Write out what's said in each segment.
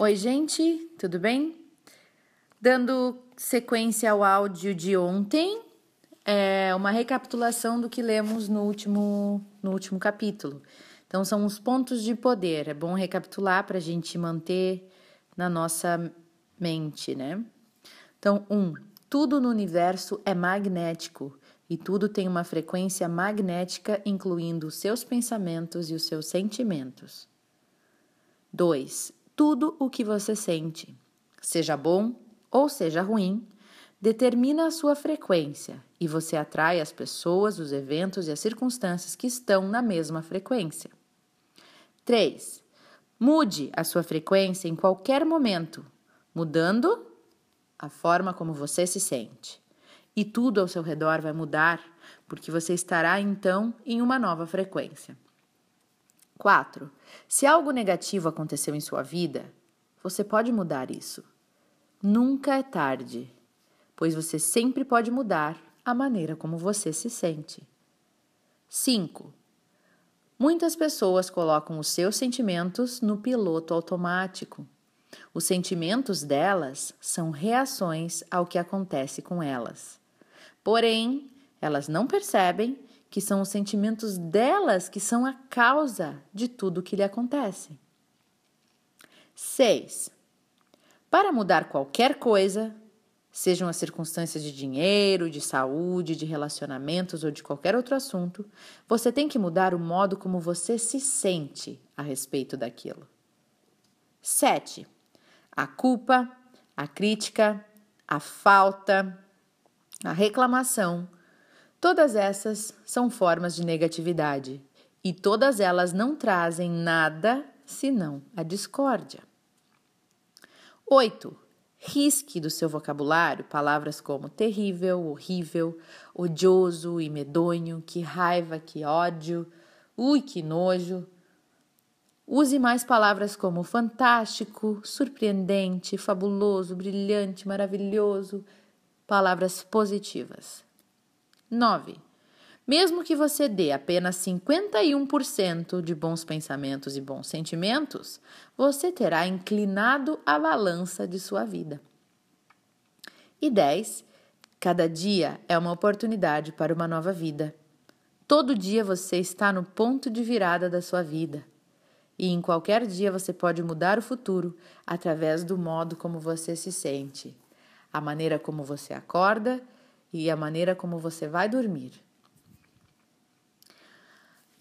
Oi, gente, tudo bem? Dando sequência ao áudio de ontem, é uma recapitulação do que lemos no último, no último capítulo. Então, são os pontos de poder. É bom recapitular para a gente manter na nossa mente, né? Então, um, tudo no universo é magnético e tudo tem uma frequência magnética, incluindo os seus pensamentos e os seus sentimentos. 2. Tudo o que você sente, seja bom ou seja ruim, determina a sua frequência e você atrai as pessoas, os eventos e as circunstâncias que estão na mesma frequência. 3. Mude a sua frequência em qualquer momento, mudando a forma como você se sente. E tudo ao seu redor vai mudar, porque você estará então em uma nova frequência. 4. Se algo negativo aconteceu em sua vida, você pode mudar isso. Nunca é tarde, pois você sempre pode mudar a maneira como você se sente. 5. Muitas pessoas colocam os seus sentimentos no piloto automático. Os sentimentos delas são reações ao que acontece com elas. Porém, elas não percebem que são os sentimentos delas que são a causa de tudo o que lhe acontece. 6. Para mudar qualquer coisa, sejam as circunstâncias de dinheiro, de saúde, de relacionamentos ou de qualquer outro assunto, você tem que mudar o modo como você se sente a respeito daquilo. 7. A culpa, a crítica, a falta, a reclamação, Todas essas são formas de negatividade e todas elas não trazem nada senão a discórdia. 8. Risque do seu vocabulário palavras como terrível, horrível, odioso e medonho, que raiva, que ódio, ui, que nojo. Use mais palavras como fantástico, surpreendente, fabuloso, brilhante, maravilhoso, palavras positivas. 9. Mesmo que você dê apenas 51% de bons pensamentos e bons sentimentos, você terá inclinado a balança de sua vida. E 10. Cada dia é uma oportunidade para uma nova vida. Todo dia você está no ponto de virada da sua vida. E em qualquer dia você pode mudar o futuro através do modo como você se sente, a maneira como você acorda e a maneira como você vai dormir.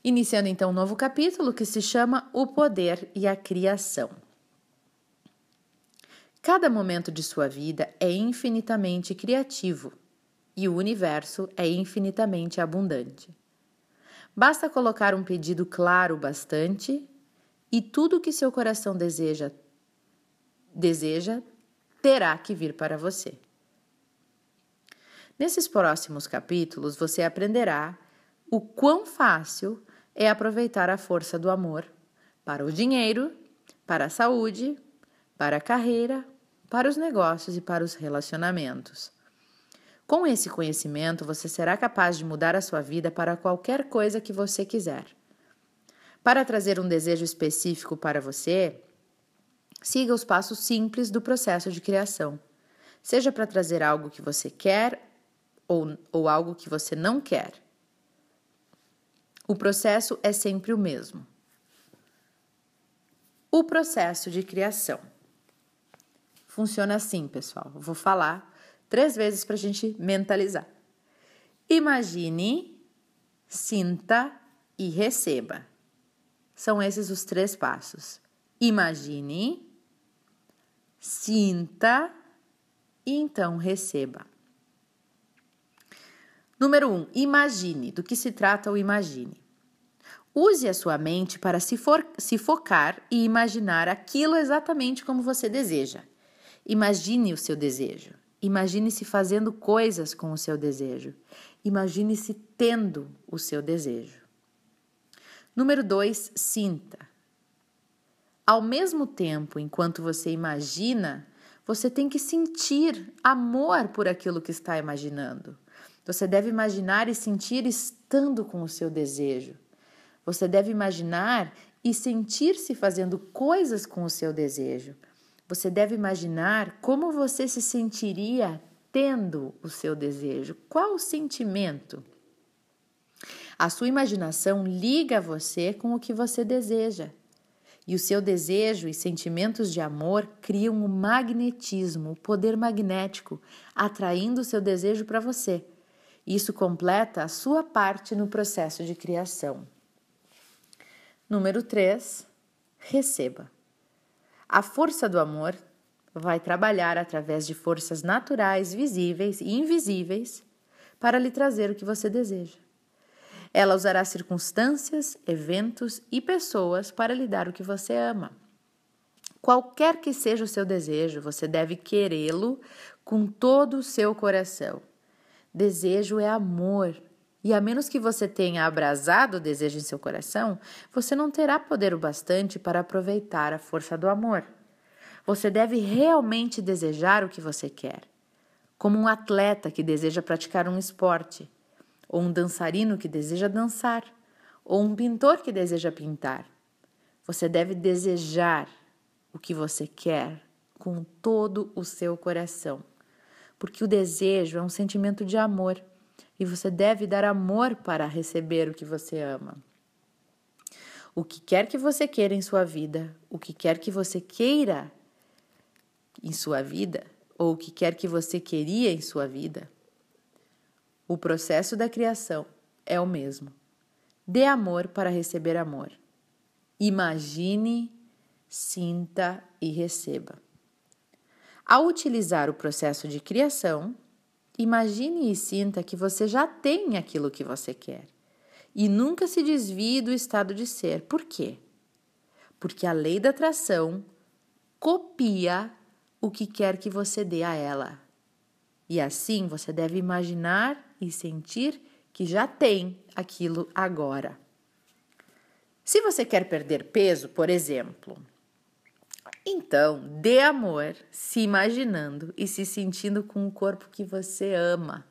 Iniciando então um novo capítulo que se chama O Poder e a Criação. Cada momento de sua vida é infinitamente criativo e o universo é infinitamente abundante. Basta colocar um pedido claro bastante e tudo que seu coração deseja deseja terá que vir para você. Nesses próximos capítulos, você aprenderá o quão fácil é aproveitar a força do amor para o dinheiro, para a saúde, para a carreira, para os negócios e para os relacionamentos. Com esse conhecimento, você será capaz de mudar a sua vida para qualquer coisa que você quiser. Para trazer um desejo específico para você, siga os passos simples do processo de criação. Seja para trazer algo que você quer ou, ou algo que você não quer. O processo é sempre o mesmo. O processo de criação funciona assim, pessoal. Eu vou falar três vezes para a gente mentalizar. Imagine, sinta e receba. São esses os três passos. Imagine, sinta e então receba. Número 1. Um, imagine. Do que se trata o imagine? Use a sua mente para se, for, se focar e imaginar aquilo exatamente como você deseja. Imagine o seu desejo. Imagine-se fazendo coisas com o seu desejo. Imagine-se tendo o seu desejo. Número 2. Sinta. Ao mesmo tempo, enquanto você imagina, você tem que sentir amor por aquilo que está imaginando. Você deve imaginar e sentir estando com o seu desejo. Você deve imaginar e sentir-se fazendo coisas com o seu desejo. Você deve imaginar como você se sentiria tendo o seu desejo. Qual o sentimento? A sua imaginação liga você com o que você deseja. E o seu desejo e sentimentos de amor criam o magnetismo, o poder magnético, atraindo o seu desejo para você. Isso completa a sua parte no processo de criação. Número 3. Receba. A força do amor vai trabalhar através de forças naturais, visíveis e invisíveis para lhe trazer o que você deseja. Ela usará circunstâncias, eventos e pessoas para lhe dar o que você ama. Qualquer que seja o seu desejo, você deve querê-lo com todo o seu coração. Desejo é amor. E a menos que você tenha abrasado o desejo em seu coração, você não terá poder o bastante para aproveitar a força do amor. Você deve realmente desejar o que você quer. Como um atleta que deseja praticar um esporte ou um dançarino que deseja dançar, ou um pintor que deseja pintar. Você deve desejar o que você quer com todo o seu coração, porque o desejo é um sentimento de amor e você deve dar amor para receber o que você ama. O que quer que você queira em sua vida, o que quer que você queira em sua vida, ou o que quer que você queria em sua vida, o processo da criação é o mesmo. Dê amor para receber amor. Imagine, sinta e receba. Ao utilizar o processo de criação, imagine e sinta que você já tem aquilo que você quer e nunca se desvie do estado de ser. Por quê? Porque a lei da atração copia o que quer que você dê a ela. E assim você deve imaginar e sentir que já tem aquilo agora. Se você quer perder peso, por exemplo, então dê amor se imaginando e se sentindo com o corpo que você ama.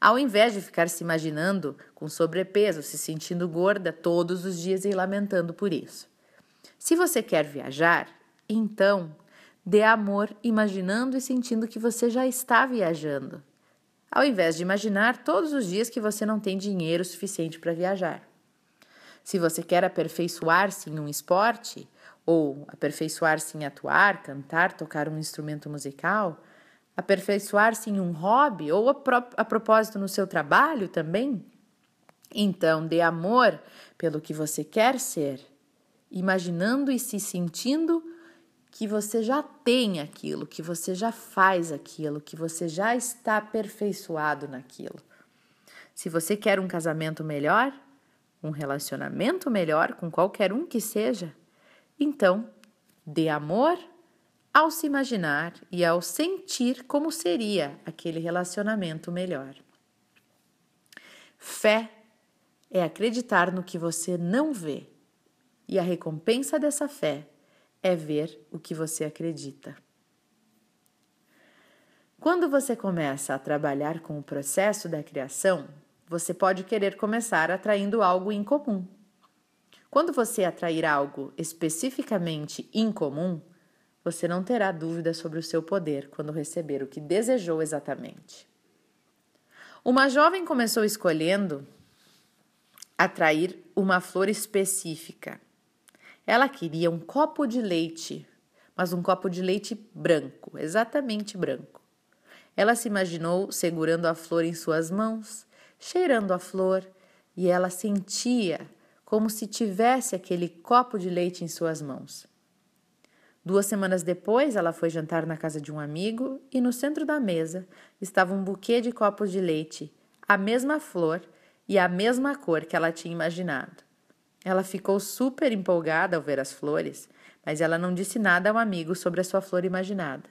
Ao invés de ficar se imaginando com sobrepeso, se sentindo gorda todos os dias e lamentando por isso. Se você quer viajar, então dê amor imaginando e sentindo que você já está viajando ao invés de imaginar todos os dias que você não tem dinheiro suficiente para viajar. Se você quer aperfeiçoar-se em um esporte, ou aperfeiçoar-se em atuar, cantar, tocar um instrumento musical, aperfeiçoar-se em um hobby ou a, a propósito no seu trabalho também, então dê amor pelo que você quer ser, imaginando e se sentindo que você já tem aquilo, que você já faz aquilo, que você já está aperfeiçoado naquilo. Se você quer um casamento melhor, um relacionamento melhor com qualquer um que seja, então dê amor ao se imaginar e ao sentir como seria aquele relacionamento melhor. Fé é acreditar no que você não vê, e a recompensa dessa fé é ver o que você acredita. Quando você começa a trabalhar com o processo da criação, você pode querer começar atraindo algo incomum. Quando você atrair algo especificamente incomum, você não terá dúvida sobre o seu poder quando receber o que desejou exatamente. Uma jovem começou escolhendo atrair uma flor específica ela queria um copo de leite, mas um copo de leite branco, exatamente branco. Ela se imaginou segurando a flor em suas mãos, cheirando a flor, e ela sentia como se tivesse aquele copo de leite em suas mãos. Duas semanas depois, ela foi jantar na casa de um amigo e no centro da mesa estava um buquê de copos de leite, a mesma flor e a mesma cor que ela tinha imaginado. Ela ficou super empolgada ao ver as flores, mas ela não disse nada ao amigo sobre a sua flor imaginada.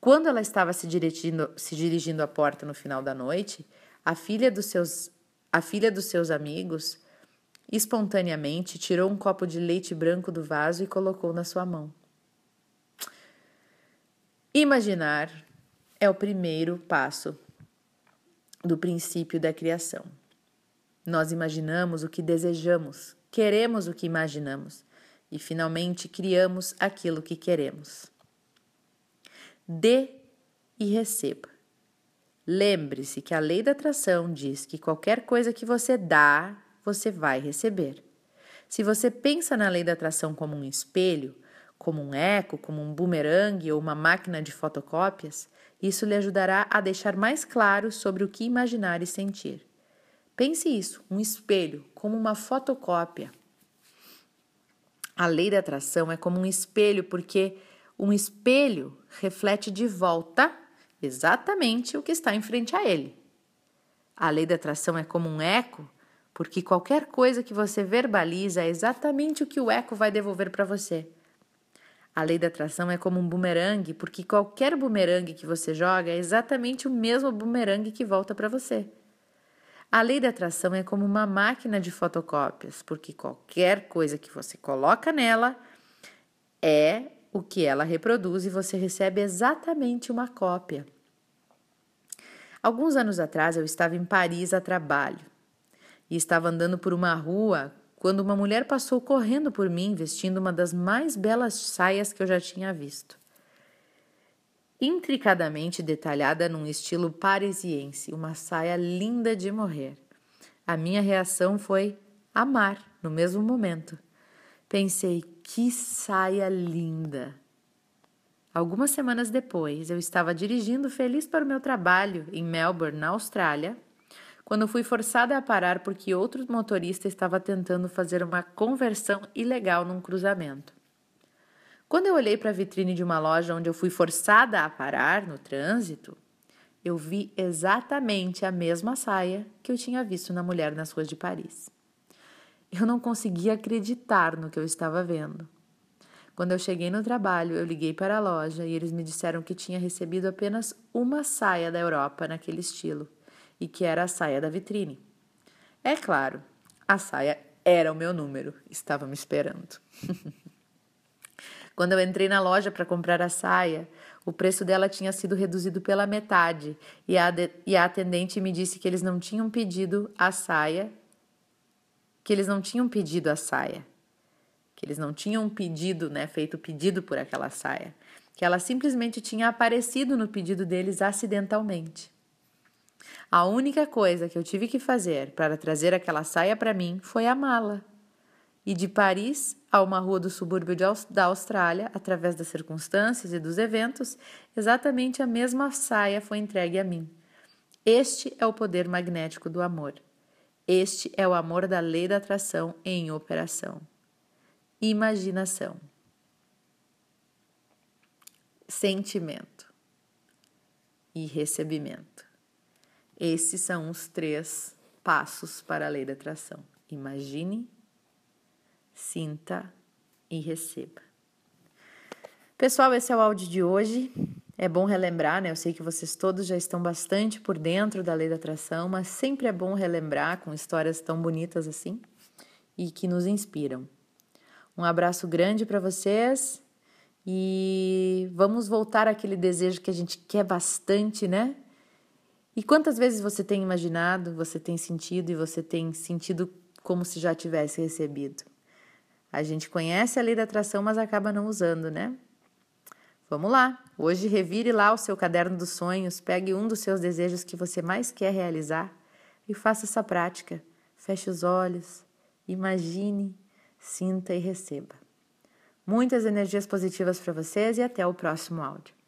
Quando ela estava se dirigindo, se dirigindo à porta no final da noite, a filha dos seus, a filha dos seus amigos espontaneamente tirou um copo de leite branco do vaso e colocou na sua mão. Imaginar é o primeiro passo do princípio da criação. Nós imaginamos o que desejamos, queremos o que imaginamos. e finalmente criamos aquilo que queremos. Dê e receba. Lembre-se que a lei da atração diz que qualquer coisa que você dá, você vai receber. Se você pensa na lei da atração como um espelho, como um eco, como um bumerangue ou uma máquina de fotocópias, isso lhe ajudará a deixar mais claro sobre o que imaginar e sentir. Pense isso, um espelho, como uma fotocópia. A lei da atração é como um espelho, porque um espelho reflete de volta exatamente o que está em frente a ele. A lei da atração é como um eco, porque qualquer coisa que você verbaliza é exatamente o que o eco vai devolver para você. A lei da atração é como um bumerangue, porque qualquer bumerangue que você joga é exatamente o mesmo bumerangue que volta para você. A lei da atração é como uma máquina de fotocópias, porque qualquer coisa que você coloca nela é o que ela reproduz e você recebe exatamente uma cópia. Alguns anos atrás eu estava em Paris a trabalho e estava andando por uma rua quando uma mulher passou correndo por mim vestindo uma das mais belas saias que eu já tinha visto intricadamente detalhada num estilo parisiense, uma saia linda de morrer. A minha reação foi amar no mesmo momento. Pensei, que saia linda! Algumas semanas depois, eu estava dirigindo feliz para o meu trabalho em Melbourne, na Austrália, quando fui forçada a parar porque outro motorista estava tentando fazer uma conversão ilegal num cruzamento. Quando eu olhei para a vitrine de uma loja onde eu fui forçada a parar no trânsito, eu vi exatamente a mesma saia que eu tinha visto na mulher nas ruas de Paris. Eu não conseguia acreditar no que eu estava vendo. Quando eu cheguei no trabalho, eu liguei para a loja e eles me disseram que tinha recebido apenas uma saia da Europa naquele estilo e que era a saia da vitrine. É claro, a saia era o meu número, estava me esperando. Quando eu entrei na loja para comprar a saia, o preço dela tinha sido reduzido pela metade e a, e a atendente me disse que eles não tinham pedido a saia, que eles não tinham pedido a saia, que eles não tinham pedido, né, feito pedido por aquela saia, que ela simplesmente tinha aparecido no pedido deles acidentalmente. A única coisa que eu tive que fazer para trazer aquela saia para mim foi amá-la e de Paris a uma rua do subúrbio da Austrália, através das circunstâncias e dos eventos, exatamente a mesma saia foi entregue a mim. Este é o poder magnético do amor. Este é o amor da lei da atração em operação. Imaginação, sentimento e recebimento. Esses são os três passos para a lei da atração. Imagine, sinta e receba. Pessoal, esse é o áudio de hoje. É bom relembrar, né? Eu sei que vocês todos já estão bastante por dentro da lei da atração, mas sempre é bom relembrar com histórias tão bonitas assim e que nos inspiram. Um abraço grande para vocês e vamos voltar àquele desejo que a gente quer bastante, né? E quantas vezes você tem imaginado, você tem sentido e você tem sentido como se já tivesse recebido? A gente conhece a lei da atração, mas acaba não usando, né? Vamos lá! Hoje revire lá o seu caderno dos sonhos, pegue um dos seus desejos que você mais quer realizar e faça essa prática. Feche os olhos, imagine, sinta e receba. Muitas energias positivas para vocês e até o próximo áudio.